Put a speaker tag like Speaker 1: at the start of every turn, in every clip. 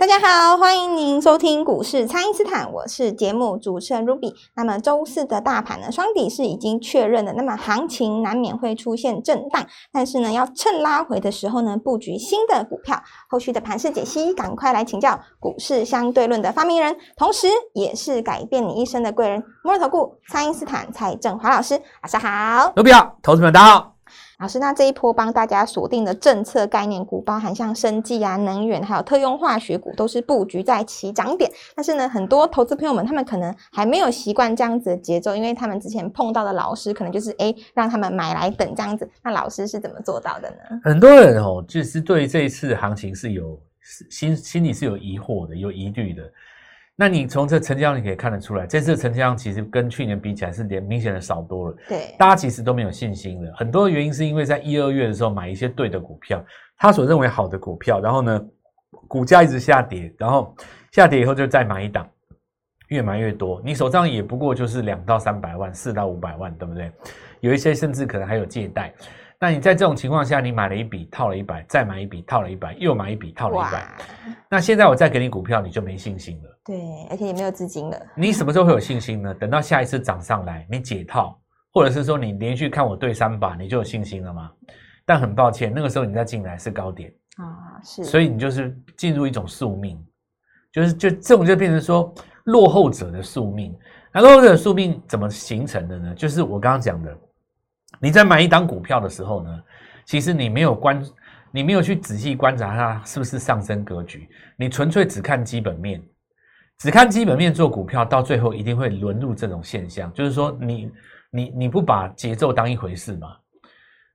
Speaker 1: 大家好，欢迎您收听股市蔡因斯坦，我是节目主持人 Ruby。那么周四的大盘呢，双底是已经确认的，那么行情难免会出现震荡，但是呢，要趁拉回的时候呢，布局新的股票。后续的盘势解析，赶快来请教股市相对论的发明人，同时也是改变你一生的贵人——摩尔投顾蔡因斯坦蔡振华老师，晚上好
Speaker 2: 卢比好，投资们大家好。
Speaker 1: 老师，那这一波帮大家锁定的政策概念股，包含像生技啊、能源，还有特用化学股，都是布局在起涨点。但是呢，很多投资朋友们他们可能还没有习惯这样子的节奏，因为他们之前碰到的老师可能就是哎让他们买来等这样子。那老师是怎么做到的呢？
Speaker 2: 很多人哦，就是对这一次行情是有心心里是有疑惑的、有疑虑的。那你从这成交量可以看得出来，这次成交量其实跟去年比起来是连明显的少多了。
Speaker 1: 对，
Speaker 2: 大家其实都没有信心了。很多原因是因为在一二月的时候买一些对的股票，他所认为好的股票，然后呢，股价一直下跌，然后下跌以后就再买一档，越买越多。你手上也不过就是两到三百万，四到五百万，对不对？有一些甚至可能还有借贷。那你在这种情况下，你买了一笔套了一百，再买一笔套了一百，又买一笔套了一百。那现在我再给你股票，你就没信心了。
Speaker 1: 对，而且也没有资金了。
Speaker 2: 你什么时候会有信心呢？等到下一次涨上来，你解套，或者是说你连续看我对三把，你就有信心了吗？但很抱歉，那个时候你再进来是高点
Speaker 1: 啊，是。
Speaker 2: 所以你就是进入一种宿命，就是就这种就变成说落后者的宿命。那落后者的宿命怎么形成的呢？就是我刚刚讲的。你在买一档股票的时候呢，其实你没有观，你没有去仔细观察它是不是上升格局，你纯粹只看基本面，只看基本面做股票，到最后一定会沦入这种现象，就是说你你你不把节奏当一回事嘛，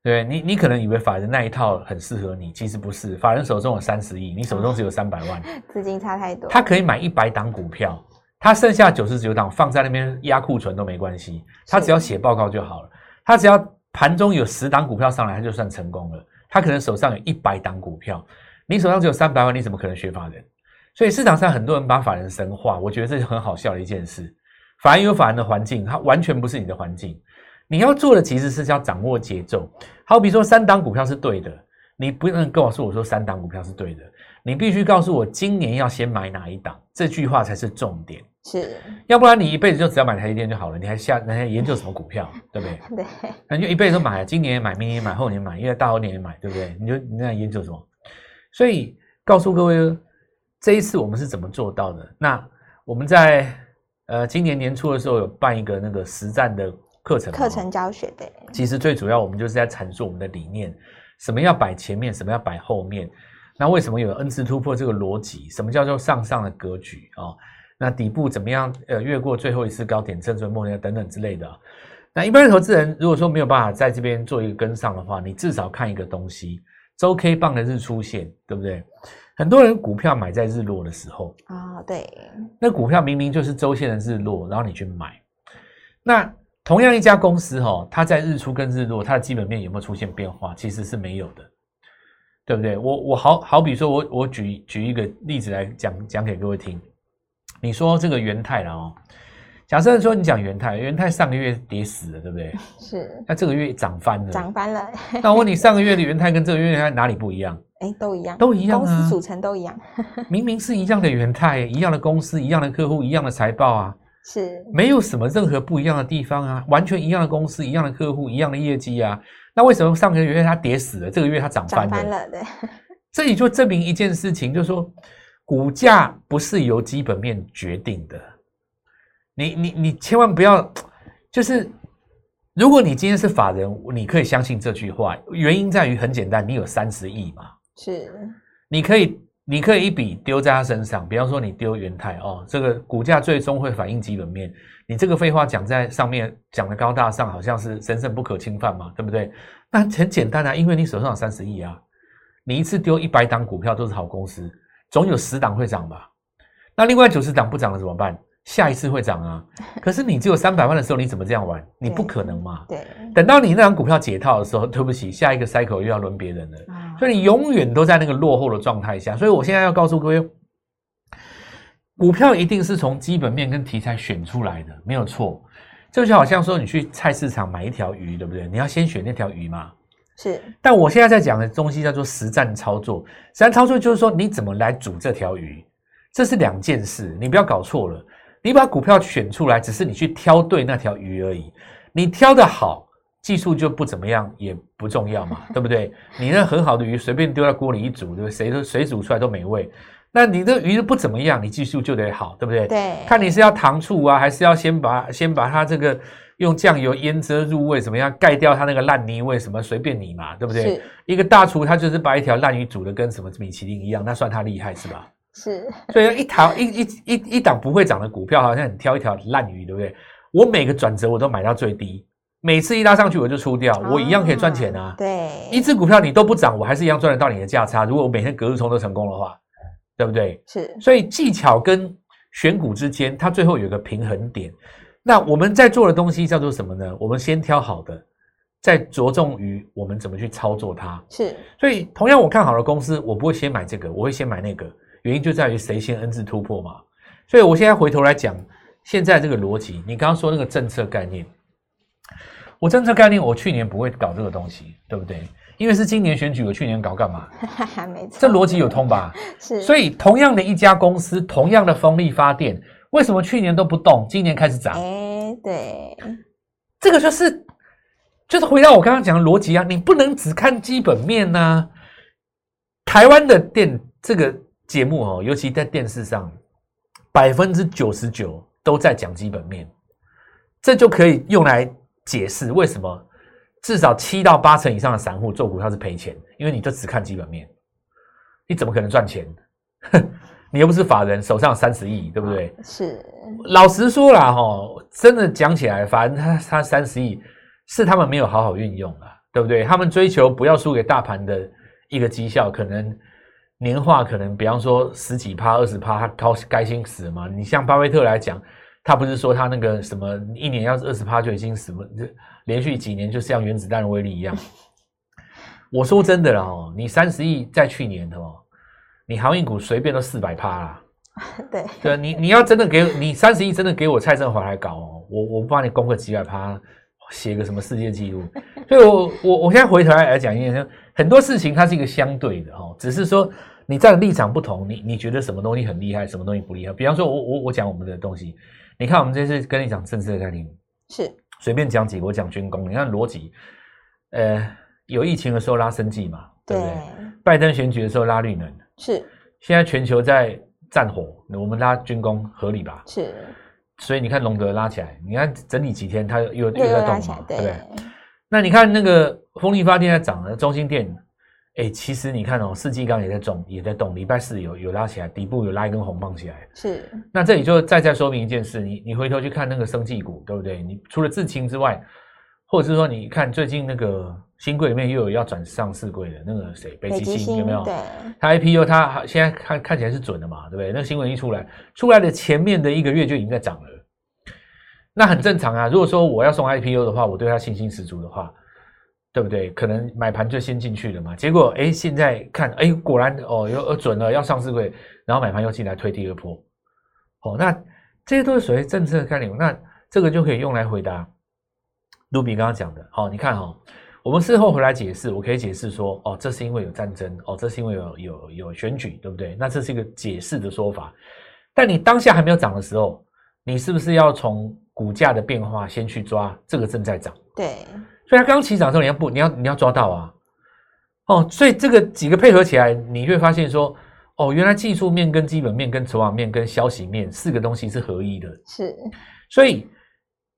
Speaker 2: 对你你可能以为法人那一套很适合你，其实不是，法人手中有三十亿，你手中只有三百万，
Speaker 1: 资金差太多，
Speaker 2: 他可以买一百档股票，他剩下九十九档放在那边压库存都没关系，他只要写报告就好了。他只要盘中有十档股票上来，他就算成功了。他可能手上有一百档股票，你手上只有三百万，你怎么可能学法人？所以市场上很多人把法人神化，我觉得这是很好笑的一件事。法人有法人的环境，它完全不是你的环境。你要做的其实是要掌握节奏。好比说三档股票是对的，你不能告诉我说三档股票是对的，你必须告诉我今年要先买哪一档，这句话才是重点。
Speaker 1: 是，
Speaker 2: 要不然你一辈子就只要买台积电就好了，你还下，你还研究什么股票，对不对？
Speaker 1: 对，
Speaker 2: 那就一辈子都买，今年也买，明年也买，后年买，因为大后年也买，对不对？你就你在研究什么？所以告诉各位，这一次我们是怎么做到的？那我们在呃今年年初的时候有办一个那个实战的课程，
Speaker 1: 课程教学对。
Speaker 2: 其实最主要我们就是在阐述我们的理念，什么要摆前面，什么要摆后面。那为什么有 N 次突破这个逻辑？什么叫做上上的格局啊？那底部怎么样？呃，越过最后一次高点，正准末日等等之类的。那一般的投资人如果说没有办法在这边做一个跟上的话，你至少看一个东西，周 K 棒的日出线，对不对？很多人股票买在日落的时候
Speaker 1: 啊，对。
Speaker 2: 那股票明明就是周线的日落，然后你去买。那同样一家公司哈，它在日出跟日落，它的基本面有没有出现变化？其实是没有的，对不对？我我好好比说，我我举举一个例子来讲讲给各位听。你说这个元泰了哦，假设说你讲元泰，元泰上个月跌死了，对不对？
Speaker 1: 是。
Speaker 2: 那这个月涨翻了。
Speaker 1: 涨翻了。
Speaker 2: 那我问你，上个月的元泰跟这个月元哪里不一样？
Speaker 1: 哎，都一样。
Speaker 2: 都一样
Speaker 1: 啊。公司组成都一样。
Speaker 2: 明明是一样的元泰，一样的公司，一样的客户，一样的财报啊。
Speaker 1: 是。
Speaker 2: 没有什么任何不一样的地方啊，完全一样的公司，一样的客户，一样的业绩啊。那为什么上个月它跌死了，这个月它涨翻了？
Speaker 1: 涨翻了，对。
Speaker 2: 这里就证明一件事情，就是说。股价不是由基本面决定的，你你你千万不要，就是如果你今天是法人，你可以相信这句话，原因在于很简单，你有三十亿嘛，
Speaker 1: 是，
Speaker 2: 你可以你可以一笔丢在他身上，比方说你丢元泰哦，这个股价最终会反映基本面，你这个废话讲在上面讲的高大上，好像是神圣不可侵犯嘛，对不对？那很简单啊，因为你手上有三十亿啊，你一次丢一百档股票都是好公司。总有十档会涨吧？那另外九十档不涨了怎么办？下一次会涨啊。可是你只有三百万的时候，你怎么这样玩？你不可能嘛。
Speaker 1: 对，
Speaker 2: 等到你那张股票解套的时候，对不起，下一个 cycle 又要轮别人了。
Speaker 1: 啊
Speaker 2: 所以你永远都在那个落后的状态下。所以我现在要告诉各位，股票一定是从基本面跟题材选出来的，没有错。这就好像说你去菜市场买一条鱼，对不对？你要先选那条鱼嘛。
Speaker 1: 是
Speaker 2: 但我现在在讲的东西叫做实战操作，实战操作就是说你怎么来煮这条鱼，这是两件事，你不要搞错了。你把股票选出来，只是你去挑对那条鱼而已。你挑的好，技术就不怎么样，也不重要嘛，对不对？你那很好的鱼随便丢在锅里一煮，对不对？谁都谁煮出来都美味。那你这鱼不怎么样，你技术就得好，对不对？
Speaker 1: 对，
Speaker 2: 看你是要糖醋啊，还是要先把先把它这个用酱油腌遮入味，怎么样盖掉它那个烂泥味，什么随便你嘛，对不对？一个大厨他就是把一条烂鱼煮的跟什么米其林一样，那算他厉害是吧？
Speaker 1: 是
Speaker 2: 所以一条一一一一档不会涨的股票，好像你挑一条烂鱼，对不对？我每个转折我都买到最低，每次一拉上去我就出掉，我一样可以赚钱啊。
Speaker 1: 对，
Speaker 2: 一只股票你都不涨，我还是一样赚得到你的价差。如果我每天隔日冲都成功的话，对不对？
Speaker 1: 是
Speaker 2: 所以技巧跟选股之间，它最后有一个平衡点。那我们在做的东西叫做什么呢？我们先挑好的，再着重于我们怎么去操作它。
Speaker 1: 是
Speaker 2: 所以，同样我看好的公司，我不会先买这个，我会先买那个。原因就在于谁先 N 字突破嘛。所以我现在回头来讲，现在这个逻辑，你刚刚说那个政策概念，我政策概念，我去年不会搞这个东西，对不对？因为是今年选举，我去年搞干嘛？
Speaker 1: 没错，
Speaker 2: 这逻辑有通吧？
Speaker 1: 是，
Speaker 2: 所以，同样的一家公司，同样的风力发电，为什么去年都不动，今年开始涨？
Speaker 1: 哎，对，
Speaker 2: 这个就是，就是回到我刚刚讲的逻辑啊，你不能只看基本面呐、台湾的电这个节目哦，尤其在电视上，百分之九十九都在讲基本面，这就可以用来解释为什么至少七到八成以上的散户做股票是赔钱，因为你就只看基本面，你怎么可能赚钱？你又不是法人，手上三十亿，对不对？
Speaker 1: 是
Speaker 2: 老实说啦，哈，真的讲起来，反正他他三十亿是他们没有好好运用了，对不对？他们追求不要输给大盘的一个绩效，可能年化可能比方说十几趴、二十趴，他高该心死了嘛。你像巴菲特来讲，他不是说他那个什么一年要是二十趴就已经什么，就连续几年就像原子弹的威力一样。我说真的啦，哦，你三十亿在去年的哦，你航运股随便都四百趴啦。
Speaker 1: 对，
Speaker 2: 你你要真的给你三十亿，真的给我蔡振华来搞哦，我我不帮你攻个几百趴，写个什么世界纪录。所以我我我现在回头来来讲一件事，很多事情它是一个相对的哦，只是说你站的立场不同，你你觉得什么东西很厉害，什么东西不厉害。比方说我我我讲我们的东西，你看我们这次跟你讲政治的概念，
Speaker 1: 是
Speaker 2: 随便讲几个，我讲军工，你看逻辑，呃，有疫情的时候拉生计嘛，对
Speaker 1: 对
Speaker 2: 不对？拜登选举的时候拉绿能，
Speaker 1: 是
Speaker 2: 现在全球在战火，我们拉军工合理吧？
Speaker 1: 是，
Speaker 2: 所以你看龙德拉起来，你看整理几天，它又又在动嘛，，对不
Speaker 1: 对
Speaker 2: 对？，那你看那个风力发电在涨了，中心电，哎，其实你看哦，世纪钢也在动，也在动，礼拜四有有拉起来，底部有拉一根红棒起来。
Speaker 1: 是
Speaker 2: 那这里就再再说明一件事，你你回头去看那个生技股，对不对？你除了智勤之外，或者是说你看最近那个新贵里面又有要转上市贵的那个谁，北极星有没有？
Speaker 1: 对，
Speaker 2: 它 IPO 它现在看看起来是准的嘛，对不对？那个新闻一出来，出来的前面的一个月就已经在涨了，那很正常啊。如果说我要送 IPO 的话，我对它信心十足的话，对不对？可能买盘就先进去了嘛。结果哎，现在看哎，果然哦，又准了，要上市柜，然后买盘又进来推第二波，哦，那这些都是属于政策概念。那这个就可以用来回答卢比刚刚讲的。好、你看哈、哦。我们事后回来解释，我可以解释说，哦，这是因为有战争，哦，这是因为有有有选举，对不对？那这是一个解释的说法。但你当下还没有涨的时候，你是不是要从股价的变化先去抓这个正在涨？
Speaker 1: 对，
Speaker 2: 所以它刚起涨的时候，你要不你要你要抓到啊，哦，所以这个几个配合起来，你会发现说，哦，原来技术面跟基本面跟筹码面跟消息面四个东西是合一的，
Speaker 1: 是。
Speaker 2: 所以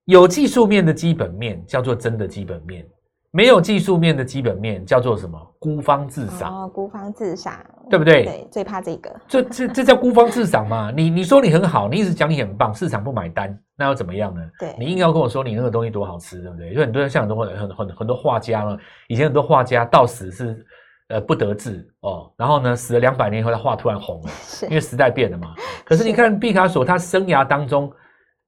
Speaker 2: 有技术面的基本面叫做真的基本面。没有技术面的基本面叫做什么？孤芳自赏，
Speaker 1: 哦，孤芳自赏，
Speaker 2: 对不对？
Speaker 1: 对，最怕这个，
Speaker 2: 这这这叫孤芳自赏嘛？你你说你很好，你一直讲你很棒，市场不买单，那又怎么样呢？
Speaker 1: 对
Speaker 2: 你硬要跟我说你那个东西多好吃，对不对？就很多人像很多很很很很多画家嘛，以前很多画家到死是呃不得志哦，然后呢死了两百年以后，他画突然红了，
Speaker 1: 是
Speaker 2: 因为时代变了嘛。可是你看毕卡索，他生涯当中，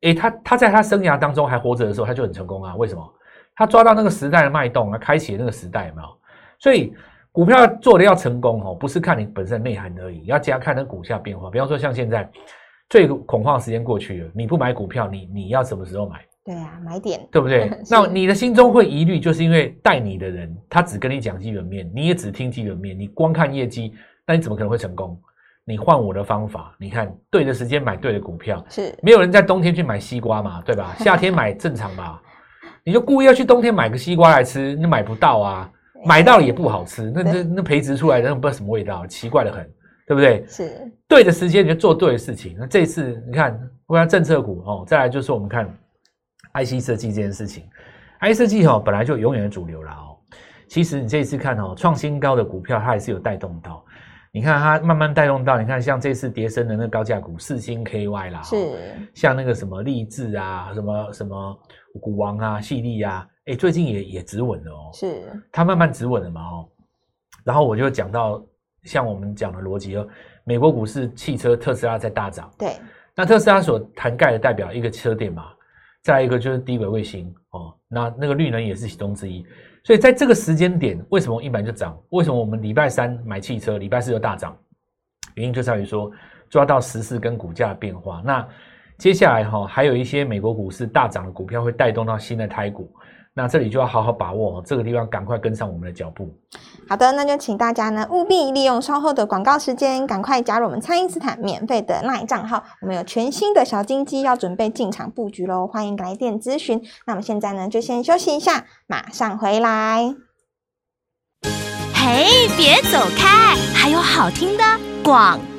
Speaker 2: 诶，他他在他生涯当中还活着的时候，他就很成功啊。为什么？他抓到那个时代的脉动啊，开启那个时代，有没有？所以股票做的要成功哦，不是看你本身的内涵而已，要加看那股价变化。比方说像现在最恐慌的时间过去了，你不买股票，你你要什么时候买？
Speaker 1: 对啊，买点
Speaker 2: 对不对？那你的心中会疑虑，就是因为带你的人他只跟你讲基本面，你也只听基本面，你光看业绩，那你怎么可能会成功？你换我的方法，你看对的时间买对的股票，
Speaker 1: 是
Speaker 2: 没有人在冬天去买西瓜嘛，对吧？夏天买正常吧？你就故意要去冬天买个西瓜来吃，你买不到啊，买到了也不好吃，那那那培植出来的那不知道什么味道，奇怪的很，对不对？
Speaker 1: 是
Speaker 2: 对的时间你就做对的事情。那这次你看，我看政策股哦，再来就是我们看 IC 设计这件事情，IC 设计哦本来就永远的主流了哦。其实你这一次看哦，创新高的股票它还是有带动到。你看它慢慢带动到，你看像这次跌升的那个高价股四星 KY 啦，
Speaker 1: 是
Speaker 2: 像那个什么励志啊，什么什么股王啊、细粒啊，哎，最近也也止稳了哦，
Speaker 1: 是
Speaker 2: 它慢慢止稳了嘛哦。然后我就讲到像我们讲的逻辑哦，美国股市汽车特斯拉在大涨，
Speaker 1: 对
Speaker 2: 那特斯拉所涵盖的代表一个车店嘛，再一个就是低轨卫星哦，那那个绿能也是其中之一。所以在这个时间点，为什么一板就涨？为什么我们礼拜三买汽车，礼拜四就大涨？原因就在于说抓到时事跟股价变化。那接下来哈，还有一些美国股市大涨的股票会带动到新的台股。那这里就要好好把握这个地方，赶快跟上我们的脚步。
Speaker 1: 好的，那就请大家呢务必利用稍后的广告时间，赶快加入我们蔡因斯坦免费的 LINE 账号。我们有全新的小金鸡要准备进场布局喽，欢迎来电咨询。那么现在呢，就先休息一下，马上回来。
Speaker 3: 嘿，别走开，还有好听的广告。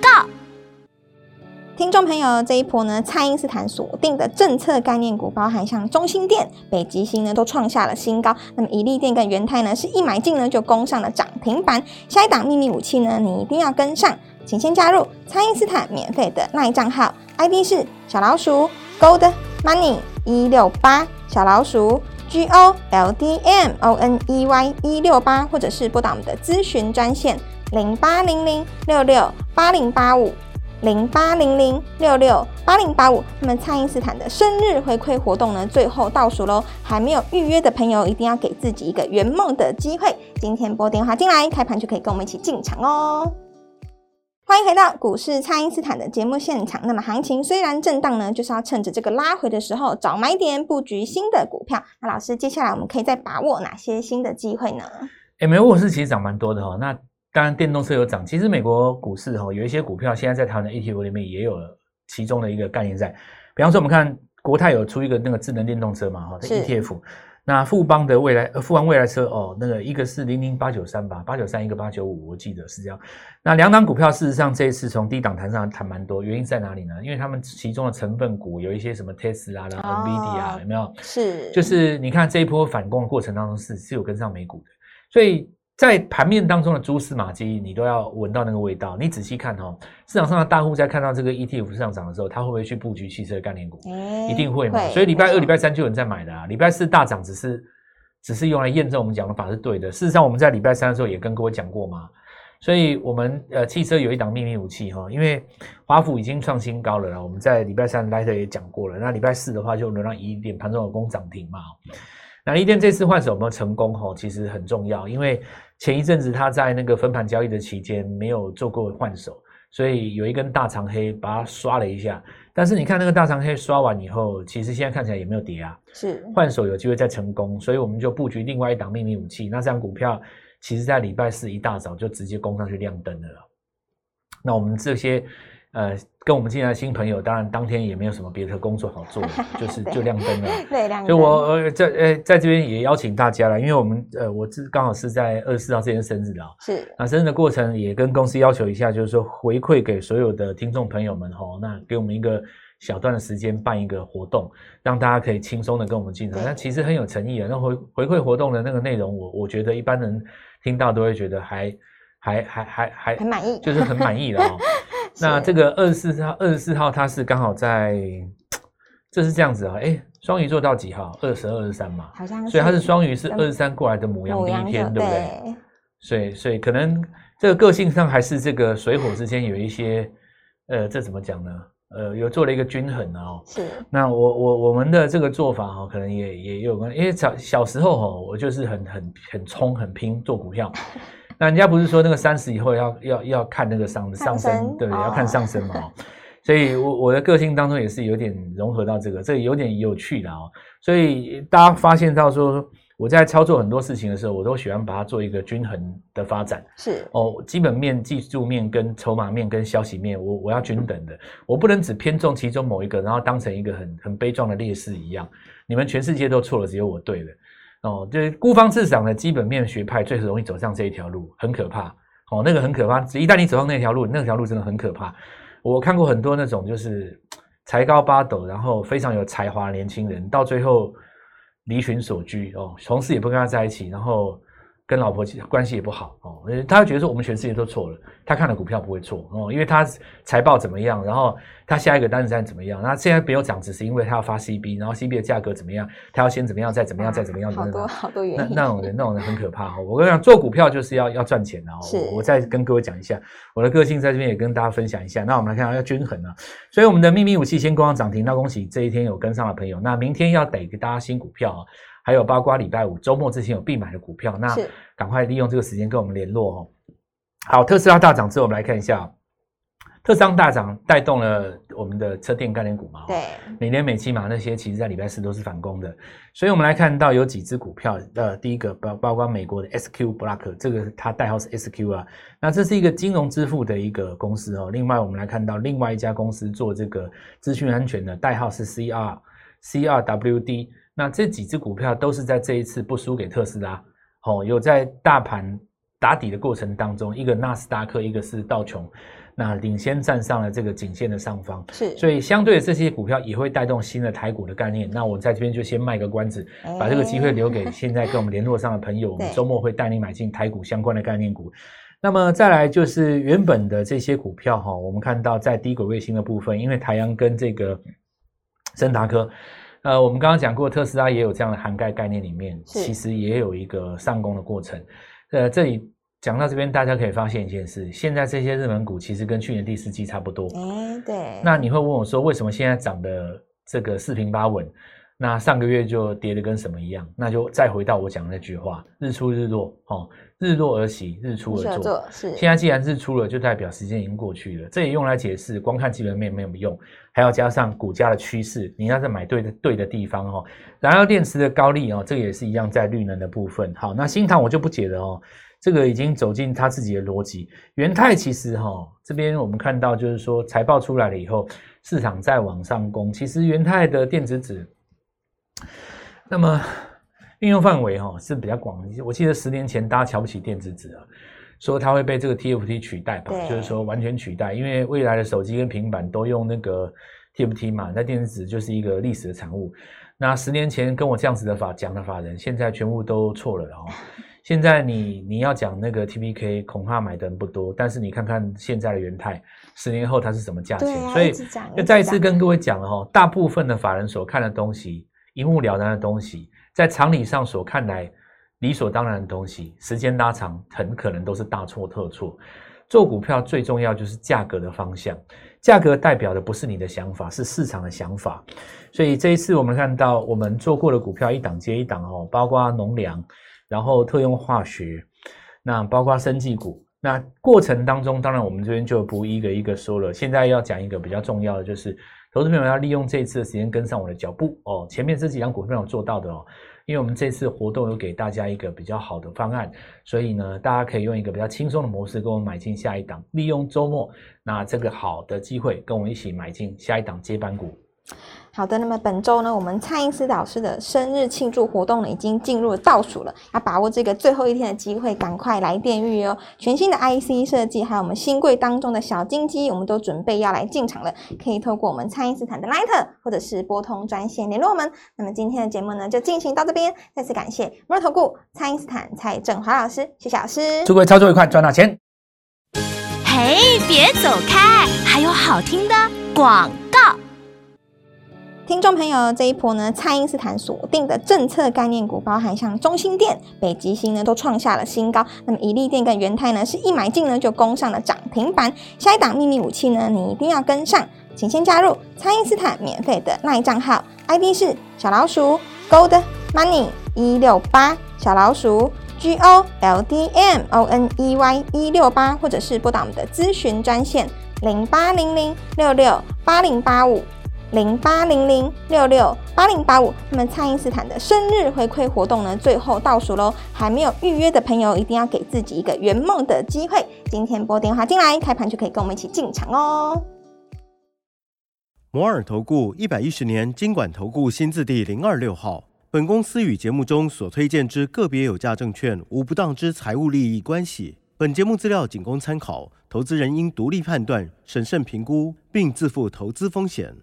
Speaker 1: 听众朋友，这一波呢，蔡因斯坦锁定的政策概念股，包含像中心店、北极星呢，都创下了新高。那么，宜利店跟元泰呢，是一买进呢就攻上了涨停板。下一档秘密武器呢，你一定要跟上，请先加入蔡因斯坦免费的赖账号，ID 是小老鼠 Gold Money 一六八，小老鼠 G O L D M O N E Y 一六八，或者是拨打我们的咨询专线零八零零六六八零八五。零八零零六六八零八五，那么蔡因斯坦的生日回馈活动呢，最后倒数喽！还没有预约的朋友，一定要给自己一个圆梦的机会。今天拨电话进来，开盘就可以跟我们一起进场哦。欢迎回到股市蔡因斯坦的节目现场。那么行情虽然震荡呢，就是要趁着这个拉回的时候找买点布局新的股票。那老师，接下来我们可以再把握哪些新的机会呢？
Speaker 2: 哎，美国股是其实涨蛮多的哈、那当然，电动车有涨。其实美国股市哈、有一些股票现在在台湾的 ETF 里面也有其中的一个概念在。比方说，我们看国泰有出一个那个智能电动车嘛哈的 ETF。那富邦的未来，呃，富邦未来车哦，那个一个是零零八九三吧，八九三一个八九五，我记得是这样。那两档股票事实上这一次从低档谈上谈蛮多，原因在哪里呢？因为他们其中的成分股有一些什么 Tesla 啦、
Speaker 1: 哦
Speaker 2: NVIDIA 有没有？
Speaker 1: 是，
Speaker 2: 就是你看这一波反攻的过程当中是是有跟上美股的，所以在盘面当中的蛛丝马迹，你都要闻到那个味道。你仔细看哦，市场上的大户在看到这个 ETF 上涨的时候，他会不会去布局汽车概念股？
Speaker 1: 哎
Speaker 2: 一定会嘛。所以礼拜二、礼拜三就有人在买的啊。礼拜四大涨只是只是用来验证我们讲的法是对的。事实上，我们在礼拜三的时候也跟各位讲过嘛。所以我们呃汽车有一档秘密武器哈，因为华府已经创新高了啦。我们在礼拜三 Light 也讲过了。那礼拜四的话就轮到一点盘中有攻涨停嘛。那一店这次换手有没有成功哈？其实很重要，因为前一阵子他在那个分盘交易的期间没有做过换手，所以有一根大长黑把它刷了一下。但是你看那个大长黑刷完以后，其实现在看起来也没有跌啊，
Speaker 1: 是
Speaker 2: 换手有机会再成功，所以我们就布局另外一档秘密武器。那这张股票其实在礼拜四一大早就直接攻上去亮灯了。那我们这些呃跟我们进来的新朋友，当然当天也没有什么别的工作好做，就是就亮灯了。
Speaker 1: 对，两
Speaker 2: 所以我呃在呃在这边也邀请大家了，因为我们呃我是刚好是在二十四号这天生日啊，
Speaker 1: 是
Speaker 2: 那生日的过程也跟公司要求一下，就是说回馈给所有的听众朋友们哈，那给我们一个小段的时间办一个活动，让大家可以轻松的跟我们进
Speaker 1: 来。
Speaker 2: 那其实很有诚意啊。那回回馈活动的那个内容，我我觉得一般人听到都会觉得还还还还还
Speaker 1: 很满意，
Speaker 2: 就是很满意的 哦。那
Speaker 1: 是
Speaker 2: 这个二十四号，二十四号它是刚好在，这是这样子啊，哎，双鱼座到几号？二十二、二十三嘛，
Speaker 1: 好像
Speaker 2: 所以它是双鱼是
Speaker 1: 嗯
Speaker 2: 二十三过来的母羊第一天，对不对？所以所以可能这个个性上还是这个水火之间有一些，呃，这怎么讲呢？呃，有做了一个均衡啊、哦。
Speaker 1: 是
Speaker 2: 那我我我们的这个做法哈、哦，可能也也有关，因为小小时候哈、哦，我就是很很很冲很拼做股票。那人家不是说那个三十以后要要要看那个上上
Speaker 1: 上升
Speaker 2: 升，对不对？
Speaker 1: 哦
Speaker 2: 要看上升嘛、哦。所以我我的个性当中也是有点融合到这个，这个有点有趣的哦。所以大家发现到说我在操作很多事情的时候，我都喜欢把它做一个均衡的发展。
Speaker 1: 是
Speaker 2: 哦，基本面、技术面、跟筹码面、跟消息面，我我要均等的，我不能只偏重其中某一个，然后当成一个很很悲壮的劣势一样。你们全世界都错了，只有我对了。哦，就是孤芳自赏的基本面学派最容易走上这一条路，很可怕。哦，那个很可怕，一旦你走上那条路，那条路真的很可怕。我看过很多那种就是才高八斗，然后非常有才华的年轻人，到最后离群所居哦，同事也不跟他在一起，然后跟老婆关系也不好哦，呃他会觉得说我们全世界都错了，他看的股票不会错哦，因为他财报怎么样，然后他下一个单子站怎么样，那现在没有涨，只是因为他要发 CB，然后 CB 的价格怎么样，他要先怎么样，再怎么样，再怎么样，
Speaker 1: 好多好多原因。
Speaker 2: 那那种人，那种人很可怕哦、我跟你讲，做股票就是要要赚钱的哦。
Speaker 1: 是
Speaker 2: 我我再跟各位讲一下，我的个性在这边也跟大家分享一下。那我们来看啊，要均衡啊。所以我们的秘密武器先攻上涨停，那恭喜这一天有跟上的朋友。那明天要逮给大家新股票啊，还有包括礼拜五周末之前有必买的股票，那
Speaker 1: 是
Speaker 2: 赶快利用这个时间跟我们联络哦。好，特斯拉大涨之后，我们来看一下哦，特斯拉大涨带动了我们的车电概念股嘛。哦
Speaker 1: 对
Speaker 2: 美联美骑马那些，其实在礼拜四都是反攻的，所以我们来看到有几只股票，呃，第一个包包括美国的 SQ Block，这个它代号是 SQ 啊，那这是一个金融支付的一个公司哦。另外我们来看到另外一家公司做这个资讯安全的，代号是 CR CRWD，那这几只股票都是在这一次不输给特斯拉，哦，有在大盘打底的过程当中，一个纳斯达克，一个是道琼，那领先站上了这个颈线的上方。
Speaker 1: 是，
Speaker 2: 所以相对的这些股票也会带动新的台股的概念。那我在这边就先卖个关子，把这个机会留给现在跟我们联络上的朋友。我们周末会带你买进台股相关的概念股。那么再来就是原本的这些股票哈，我们看到在低轨卫星的部分，因为台阳跟这个森达科，呃，我们刚刚讲过特斯拉也有这样的涵盖概念，里面其实也有一个上攻的过程。呃，这里讲到这边，大家可以发现一件事，现在这些热门股其实跟去年第四季差不多。
Speaker 1: 哎，对，
Speaker 2: 那你会问我说，为什么现在涨的这个四平八稳？那上个月就跌的跟什么一样？那就再回到我讲的那句话：日出日落，哦，日落而息，日出而作。
Speaker 1: 是
Speaker 2: 现在既然日出了，就代表时间已经过去了。这也用来解释，光看基本面没有用，还要加上股价的趋势，你要在买对的对的地方哦。燃料电池的高利哦，这个也是一样在绿能的部分。好，那新塘我就不解了哦，这个已经走进他自己的逻辑。元泰其实哈、哦，这边我们看到就是说财报出来了以后，市场在往上攻。其实元泰的电子纸，那么运用范围哈、哦、是比较广。我记得十年前大家瞧不起电子纸啊，说它会被这个 TFT 取代吧，就是说完全取代，因为未来的手机跟平板都用那个 TFT 嘛，那电子纸就是一个历史的产物。那十年前跟我这样子的法讲的法人，现在全部都错了哦。现在你你要讲那个 TPK，恐怕买的人不多，但是你看看现在的元泰，十年后它是什么价钱？
Speaker 1: 啊
Speaker 2: 所以就再一次跟各位讲了哈，大部分的法人所看的东西，一目了然的东西，在常理上所看来理所当然的东西，时间拉长，很可能都是大错特错。做股票最重要就是价格的方向，价格代表的不是你的想法，是市场的想法。所以这一次我们看到我们做过的股票一档接一档哦，包括农粮，然后特用化学，那包括生技股。那过程当中，当然我们这边就不一个一个说了。现在要讲一个比较重要的，就是投资朋友要利用这一次的时间跟上我的脚步哦。前面这几档股票有做到的哦，因为我们这次活动有给大家一个比较好的方案，所以呢，大家可以用一个比较轻松的模式跟我买进下一档，利用周末那这个好的机会，跟我一起买进下一档接班股。
Speaker 1: 好的，那么本周呢，我们蔡英斯老师的生日庆祝活动呢，已经进入倒数了，要把握这个最后一天的机会，赶快来电预约哦！全新的 IC 设计，还有我们新贵当中的小金鸡，我们都准备要来进场了，可以透过我们蔡因斯坦的 Line 或者是拨通专线联络我们。那么今天的节目呢，就进行到这边，再次感谢摩尔投顾蔡因斯坦蔡振华老师，谢谢老师。
Speaker 2: 祝各位操作愉快，赚大钱！
Speaker 3: 嘿，别走开，还有好听的广。
Speaker 1: 听众朋友，这一波呢，蔡因斯坦锁定的政策概念股，包含像中心店、北极星呢，都创下了新高。那么，宜利店跟元泰呢，是一买进呢就攻上了涨停板。下一档秘密武器呢，你一定要跟上，请先加入蔡因斯坦免费的那账号，ID 是小老鼠 Gold Money 一六八，小老鼠 G O L D M O N E Y 一六八，或者是拨打我们的咨询专线零八零零六六八零八五。零八零零六六八零八五，那么蔡因斯坦的生日回馈活动呢，最后倒数喽！还没有预约的朋友，一定要给自己一个圆梦的机会。今天拨电话进来，开盘就可以跟我们一起进场哦。
Speaker 4: 摩尔投顾一百一十年经管投顾新字第零二六号，本公司与节目中所推荐之个别有价证券无不当之财务利益关系。本节目资料仅供参考，投资人应独立判断、审慎评估，并自负投资风险。